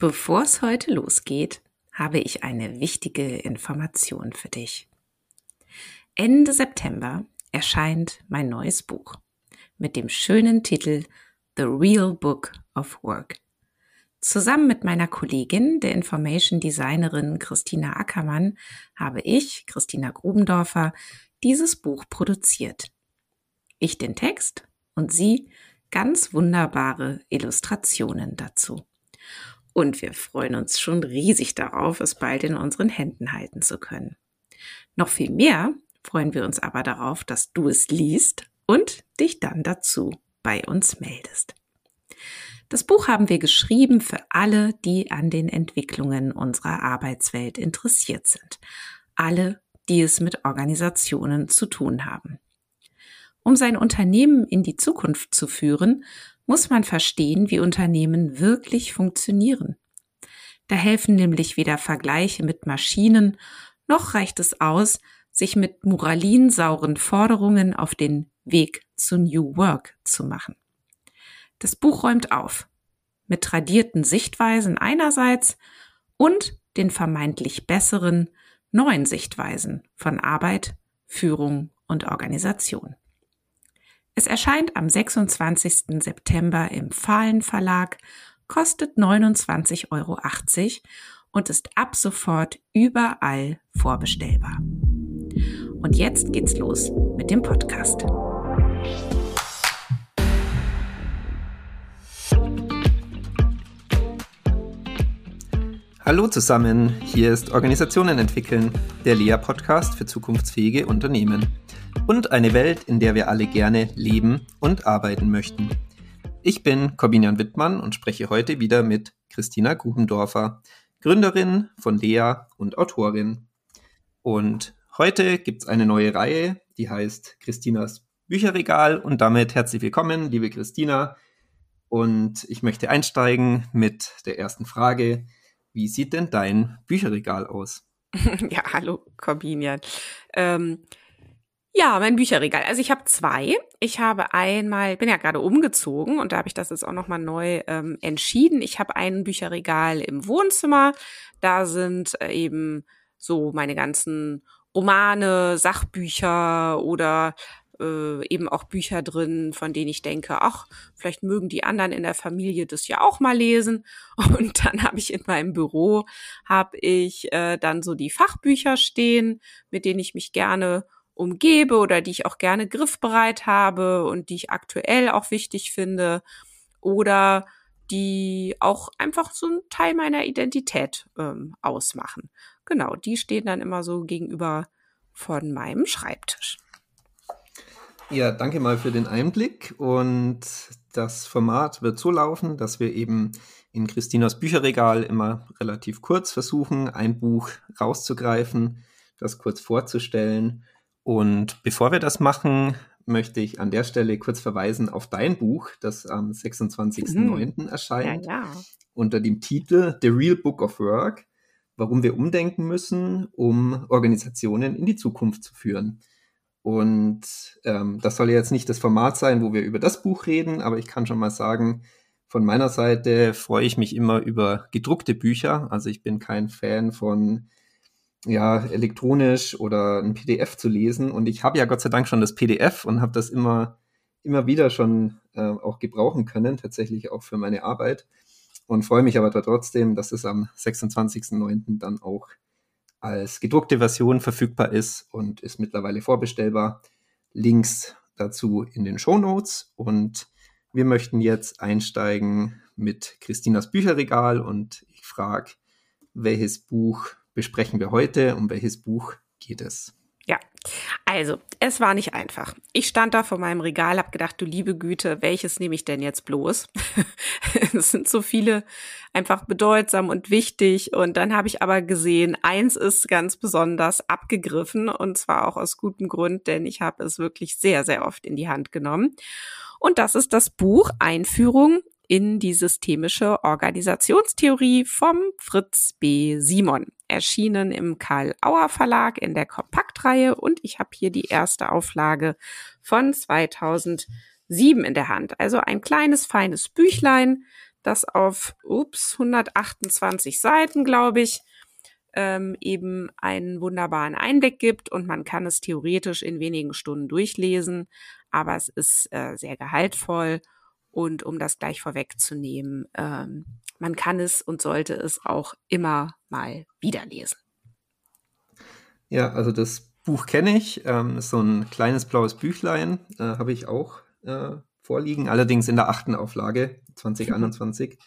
Bevor es heute losgeht, habe ich eine wichtige Information für dich. Ende September erscheint mein neues Buch mit dem schönen Titel The Real Book of Work. Zusammen mit meiner Kollegin, der Information Designerin Christina Ackermann, habe ich, Christina Grubendorfer, dieses Buch produziert. Ich den Text und sie ganz wunderbare Illustrationen dazu. Und wir freuen uns schon riesig darauf, es bald in unseren Händen halten zu können. Noch viel mehr freuen wir uns aber darauf, dass du es liest und dich dann dazu bei uns meldest. Das Buch haben wir geschrieben für alle, die an den Entwicklungen unserer Arbeitswelt interessiert sind. Alle, die es mit Organisationen zu tun haben. Um sein Unternehmen in die Zukunft zu führen, muss man verstehen, wie Unternehmen wirklich funktionieren. Da helfen nämlich weder Vergleiche mit Maschinen, noch reicht es aus, sich mit moralinsauren Forderungen auf den Weg zu New Work zu machen. Das Buch räumt auf mit tradierten Sichtweisen einerseits und den vermeintlich besseren neuen Sichtweisen von Arbeit, Führung und Organisation. Es erscheint am 26. September im Fahlen Verlag, kostet 29,80 Euro und ist ab sofort überall vorbestellbar. Und jetzt geht's los mit dem Podcast. Hallo zusammen, hier ist Organisationen entwickeln, der Lea-Podcast für zukunftsfähige Unternehmen und eine Welt, in der wir alle gerne leben und arbeiten möchten. Ich bin Corbinian Wittmann und spreche heute wieder mit Christina Grubendorfer, Gründerin von Lea und Autorin. Und heute gibt's eine neue Reihe, die heißt Christinas Bücherregal und damit herzlich willkommen, liebe Christina. Und ich möchte einsteigen mit der ersten Frage. Wie sieht denn dein Bücherregal aus? ja, hallo Corbinian. Ähm, ja, mein Bücherregal. Also ich habe zwei. Ich habe einmal, bin ja gerade umgezogen und da habe ich das jetzt auch nochmal neu ähm, entschieden. Ich habe ein Bücherregal im Wohnzimmer. Da sind äh, eben so meine ganzen Romane, Sachbücher oder äh, eben auch Bücher drin, von denen ich denke, ach, vielleicht mögen die anderen in der Familie das ja auch mal lesen. Und dann habe ich in meinem Büro, habe ich äh, dann so die Fachbücher stehen, mit denen ich mich gerne umgebe oder die ich auch gerne griffbereit habe und die ich aktuell auch wichtig finde oder die auch einfach so ein Teil meiner Identität ähm, ausmachen. Genau, die stehen dann immer so gegenüber von meinem Schreibtisch. Ja, danke mal für den Einblick. Und das Format wird so laufen, dass wir eben in Christinas Bücherregal immer relativ kurz versuchen, ein Buch rauszugreifen, das kurz vorzustellen. Und bevor wir das machen, möchte ich an der Stelle kurz verweisen auf dein Buch, das am 26.09. Mhm. erscheint, ja, ja. unter dem Titel The Real Book of Work, warum wir umdenken müssen, um Organisationen in die Zukunft zu führen. Und ähm, das soll jetzt nicht das Format sein, wo wir über das Buch reden, aber ich kann schon mal sagen, von meiner Seite freue ich mich immer über gedruckte Bücher. Also ich bin kein Fan von ja elektronisch oder ein PDF zu lesen. Und ich habe ja Gott sei Dank schon das PDF und habe das immer immer wieder schon äh, auch gebrauchen können, tatsächlich auch für meine Arbeit. Und freue mich aber trotzdem, dass es am 26.09. dann auch als gedruckte Version verfügbar ist und ist mittlerweile vorbestellbar. Links dazu in den Show Notes und wir möchten jetzt einsteigen mit Christinas Bücherregal und ich frage, welches Buch besprechen wir heute? Um welches Buch geht es? Ja, also, es war nicht einfach. Ich stand da vor meinem Regal, hab gedacht, du liebe Güte, welches nehme ich denn jetzt bloß? es sind so viele einfach bedeutsam und wichtig. Und dann habe ich aber gesehen, eins ist ganz besonders abgegriffen und zwar auch aus gutem Grund, denn ich habe es wirklich sehr, sehr oft in die Hand genommen. Und das ist das Buch Einführung in die systemische Organisationstheorie vom Fritz B. Simon. Erschienen im Karl Auer Verlag in der Kompaktreihe und ich habe hier die erste Auflage von 2007 in der Hand. Also ein kleines, feines Büchlein, das auf ups, 128 Seiten, glaube ich, ähm, eben einen wunderbaren Einblick gibt und man kann es theoretisch in wenigen Stunden durchlesen, aber es ist äh, sehr gehaltvoll und um das gleich vorwegzunehmen, ähm, man kann es und sollte es auch immer mal wieder lesen. Ja, also das Buch kenne ich, ähm, ist so ein kleines blaues Büchlein, äh, habe ich auch äh, vorliegen, allerdings in der achten Auflage 2021,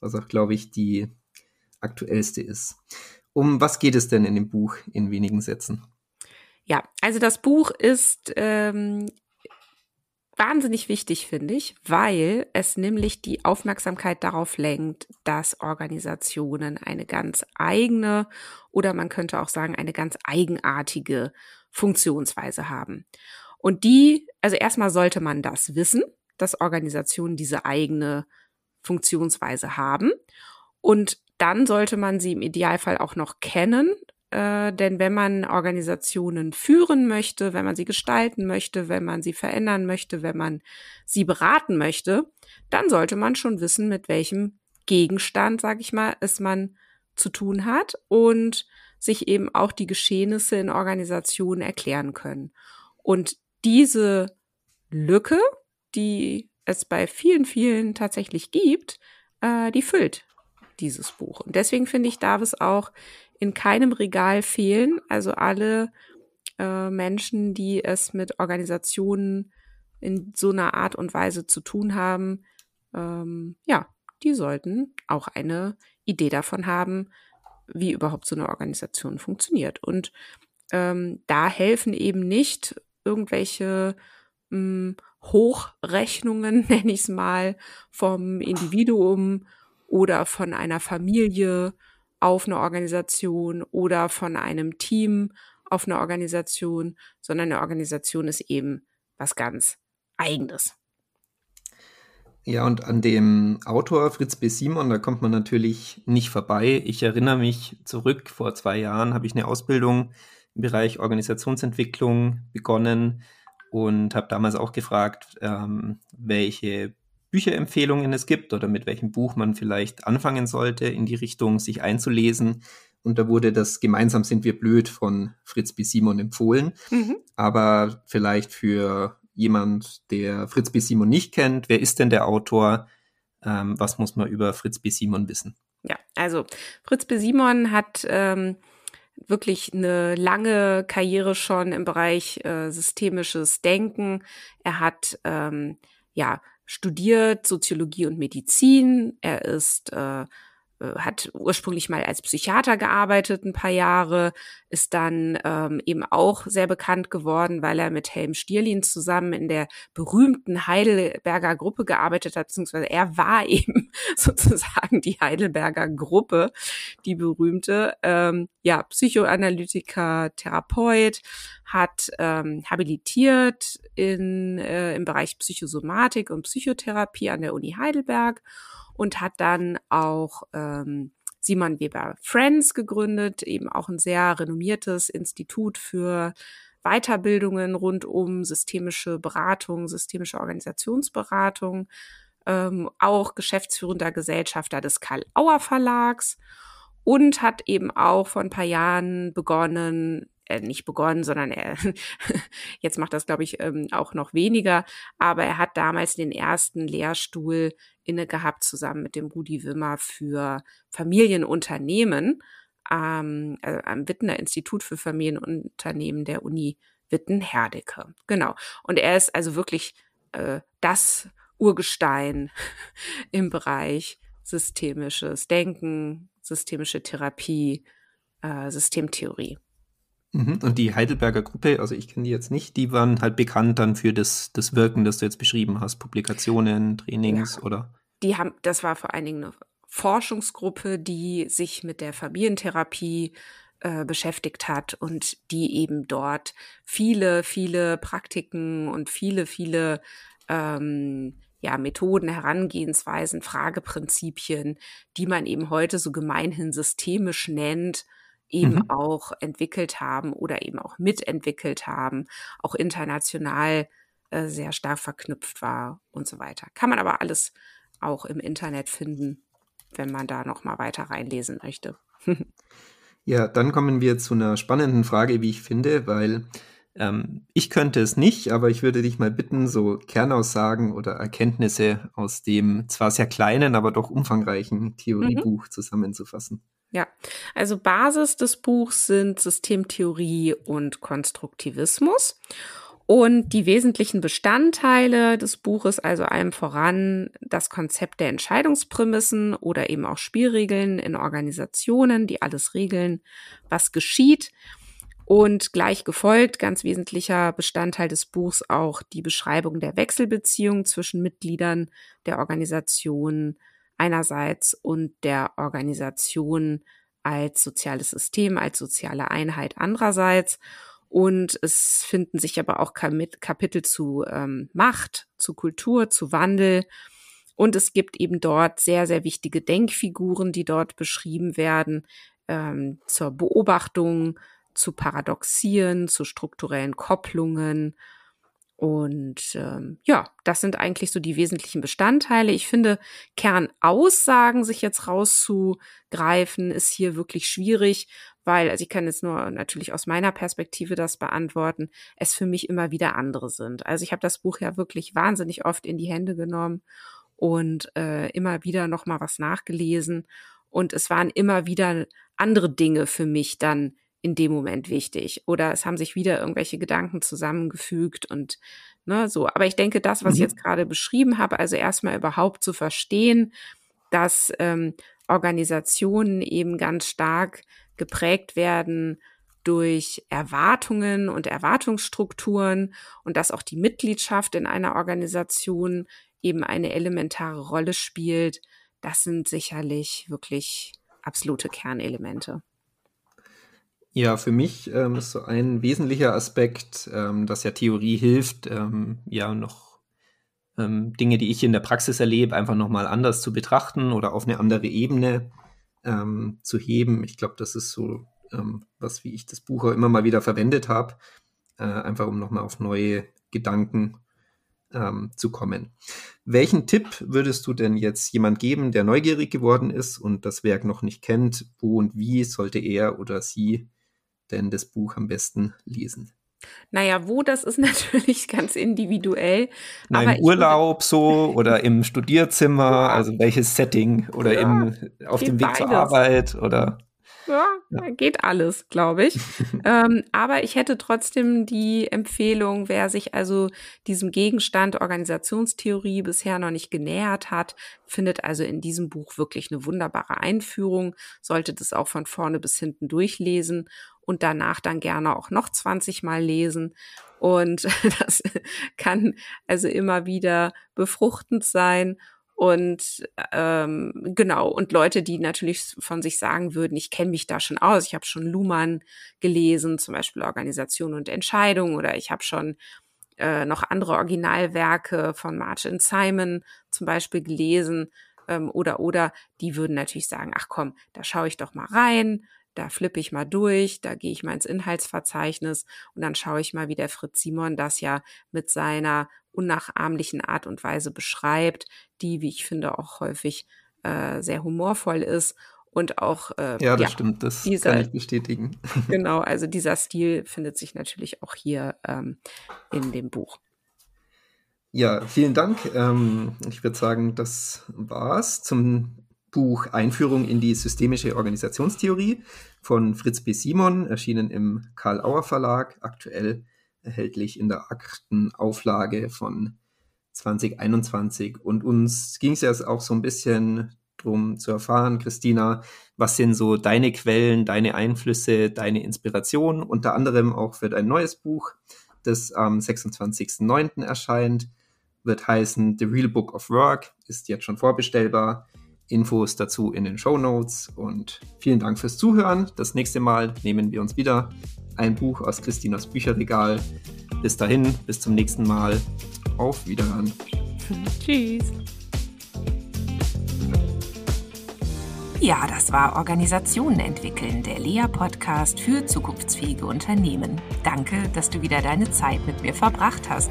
was auch, glaube ich, die aktuellste ist. Um was geht es denn in dem Buch in wenigen Sätzen? Ja, also das Buch ist ähm, wahnsinnig wichtig, finde ich, weil es nämlich die Aufmerksamkeit darauf lenkt, dass Organisationen eine ganz eigene oder man könnte auch sagen eine ganz eigenartige Funktionsweise haben. Und die, also erstmal sollte man das wissen, dass Organisationen diese eigene Funktionsweise haben. Und dann sollte man sie im Idealfall auch noch kennen, äh, denn wenn man Organisationen führen möchte, wenn man sie gestalten möchte, wenn man sie verändern möchte, wenn man sie beraten möchte, dann sollte man schon wissen, mit welchem Gegenstand, sage ich mal, es man zu tun hat und sich eben auch die Geschehnisse in Organisationen erklären können. Und diese Lücke, die es bei vielen, vielen tatsächlich gibt, äh, die füllt dieses Buch. Und deswegen finde ich, darf es auch in keinem Regal fehlen. Also alle äh, Menschen, die es mit Organisationen in so einer Art und Weise zu tun haben, ähm, ja, die sollten auch eine Idee davon haben, wie überhaupt so eine Organisation funktioniert. Und ähm, da helfen eben nicht irgendwelche mh, hm, Hochrechnungen, nenne ich es mal, vom Individuum oder von einer Familie auf eine Organisation oder von einem Team auf eine Organisation, sondern eine Organisation ist eben was ganz Eigenes. Ja, und an dem Autor Fritz B. Simon, da kommt man natürlich nicht vorbei. Ich erinnere mich zurück, vor zwei Jahren habe ich eine Ausbildung im Bereich Organisationsentwicklung begonnen und habe damals auch gefragt, ähm, welche Bücherempfehlungen es gibt oder mit welchem Buch man vielleicht anfangen sollte, in die Richtung sich einzulesen. Und da wurde das Gemeinsam sind wir blöd von Fritz B. Simon empfohlen. Mhm. Aber vielleicht für jemand, der Fritz B. Simon nicht kennt, wer ist denn der Autor? Ähm, was muss man über Fritz B. Simon wissen? Ja, also Fritz B. Simon hat ähm, wirklich eine lange Karriere schon im Bereich äh, systemisches Denken. Er hat ähm, ja studiert Soziologie und Medizin. Er ist äh, äh, hat ursprünglich mal als Psychiater gearbeitet, ein paar Jahre, ist dann ähm, eben auch sehr bekannt geworden, weil er mit Helm Stierlin zusammen in der berühmten Heidelberger Gruppe gearbeitet hat, beziehungsweise er war eben sozusagen die Heidelberger Gruppe, die berühmte, ähm, ja, Psychoanalytiker, Therapeut, hat ähm, habilitiert in, äh, im Bereich Psychosomatik und Psychotherapie an der Uni Heidelberg und hat dann auch ähm, Simon Weber Friends gegründet, eben auch ein sehr renommiertes Institut für Weiterbildungen rund um systemische Beratung, systemische Organisationsberatung, ähm, auch geschäftsführender Gesellschafter des Karl Auer Verlags und hat eben auch vor ein paar Jahren begonnen, äh, nicht begonnen, sondern er jetzt macht das, glaube ich, ähm, auch noch weniger, aber er hat damals den ersten Lehrstuhl inne gehabt, zusammen mit dem Rudi Wimmer für Familienunternehmen ähm, also am Wittener Institut für Familienunternehmen der Uni Witten-Herdecke. Genau. Und er ist also wirklich äh, das Urgestein im Bereich systemisches Denken, systemische Therapie, äh, Systemtheorie. Mhm. Und die Heidelberger Gruppe, also ich kenne die jetzt nicht, die waren halt bekannt dann für das, das Wirken, das du jetzt beschrieben hast, Publikationen, Trainings ja. oder? Die haben, das war vor allen Dingen eine Forschungsgruppe, die sich mit der Familientherapie äh, beschäftigt hat und die eben dort viele, viele Praktiken und viele, viele ähm, ja, Methoden, Herangehensweisen, Frageprinzipien, die man eben heute so gemeinhin systemisch nennt, eben mhm. auch entwickelt haben oder eben auch mitentwickelt haben, auch international äh, sehr stark verknüpft war und so weiter. Kann man aber alles auch im Internet finden, wenn man da noch mal weiter reinlesen möchte. ja, dann kommen wir zu einer spannenden Frage, wie ich finde, weil ähm, ich könnte es nicht, aber ich würde dich mal bitten, so Kernaussagen oder Erkenntnisse aus dem zwar sehr kleinen, aber doch umfangreichen Theoriebuch mhm. zusammenzufassen. Ja, also Basis des Buchs sind Systemtheorie und Konstruktivismus. Und die wesentlichen Bestandteile des Buches, also allem voran das Konzept der Entscheidungsprämissen oder eben auch Spielregeln in Organisationen, die alles regeln, was geschieht. Und gleich gefolgt, ganz wesentlicher Bestandteil des Buchs, auch die Beschreibung der Wechselbeziehung zwischen Mitgliedern der Organisation einerseits und der Organisation als soziales System, als soziale Einheit andererseits. Und es finden sich aber auch Kapitel zu ähm, Macht, zu Kultur, zu Wandel. Und es gibt eben dort sehr, sehr wichtige Denkfiguren, die dort beschrieben werden, ähm, zur Beobachtung, zu Paradoxien, zu strukturellen Kopplungen. Und ähm, ja, das sind eigentlich so die wesentlichen Bestandteile. Ich finde, Kernaussagen sich jetzt rauszugreifen, ist hier wirklich schwierig, weil, also ich kann jetzt nur natürlich aus meiner Perspektive das beantworten, es für mich immer wieder andere sind. Also ich habe das Buch ja wirklich wahnsinnig oft in die Hände genommen und äh, immer wieder nochmal was nachgelesen. Und es waren immer wieder andere Dinge für mich dann in dem Moment wichtig. Oder es haben sich wieder irgendwelche Gedanken zusammengefügt und ne, so. Aber ich denke, das, was mhm. ich jetzt gerade beschrieben habe, also erstmal überhaupt zu verstehen, dass ähm, Organisationen eben ganz stark geprägt werden durch Erwartungen und Erwartungsstrukturen und dass auch die Mitgliedschaft in einer Organisation eben eine elementare Rolle spielt, das sind sicherlich wirklich absolute Kernelemente. Ja, für mich ähm, ist so ein wesentlicher Aspekt, ähm, dass ja Theorie hilft, ähm, ja noch ähm, Dinge, die ich in der Praxis erlebe, einfach nochmal anders zu betrachten oder auf eine andere Ebene ähm, zu heben. Ich glaube, das ist so ähm, was, wie ich das Buch auch immer mal wieder verwendet habe, äh, einfach um nochmal auf neue Gedanken zu kommen. Welchen Tipp würdest du denn jetzt jemand geben, der neugierig geworden ist und das Werk noch nicht kennt? Wo und wie sollte er oder sie denn das Buch am besten lesen? Naja, wo, das ist natürlich ganz individuell. Na, Im Urlaub so oder im Studierzimmer, ja. also welches Setting oder ja, im, auf dem Weg beides. zur Arbeit oder. Ja, ja. geht alles, glaube ich. ähm, aber ich hätte trotzdem die Empfehlung, wer sich also diesem Gegenstand Organisationstheorie bisher noch nicht genähert hat, findet also in diesem Buch wirklich eine wunderbare Einführung, sollte das auch von vorne bis hinten durchlesen und danach dann gerne auch noch 20 Mal lesen. Und das kann also immer wieder befruchtend sein. Und ähm, genau, und Leute, die natürlich von sich sagen würden, ich kenne mich da schon aus, ich habe schon Luhmann gelesen, zum Beispiel Organisation und Entscheidung, oder ich habe schon äh, noch andere Originalwerke von Martin Simon zum Beispiel gelesen, ähm, oder oder die würden natürlich sagen, ach komm, da schaue ich doch mal rein, da flippe ich mal durch, da gehe ich mal ins Inhaltsverzeichnis und dann schaue ich mal, wie der Fritz Simon das ja mit seiner unnachahmlichen Art und Weise beschreibt, die, wie ich finde, auch häufig äh, sehr humorvoll ist und auch äh, ja, das ja, stimmt, das dieser, kann ich bestätigen. Genau, also dieser Stil findet sich natürlich auch hier ähm, in dem Buch. Ja, vielen Dank. Ähm, ich würde sagen, das war's zum Buch Einführung in die systemische Organisationstheorie von Fritz B. Simon, erschienen im Karl Auer Verlag, aktuell erhältlich in der achten Auflage von 2021. Und uns ging es ja auch so ein bisschen darum zu erfahren, Christina, was sind so deine Quellen, deine Einflüsse, deine Inspiration, unter anderem auch für dein neues Buch, das am 26.09. erscheint, wird heißen The Real Book of Work, ist jetzt schon vorbestellbar Infos dazu in den Show Notes und vielen Dank fürs Zuhören. Das nächste Mal nehmen wir uns wieder ein Buch aus Christinas Bücherregal. Bis dahin, bis zum nächsten Mal. Auf Wiederhören. Tschüss. Ja, das war Organisationen entwickeln, der Lea-Podcast für zukunftsfähige Unternehmen. Danke, dass du wieder deine Zeit mit mir verbracht hast.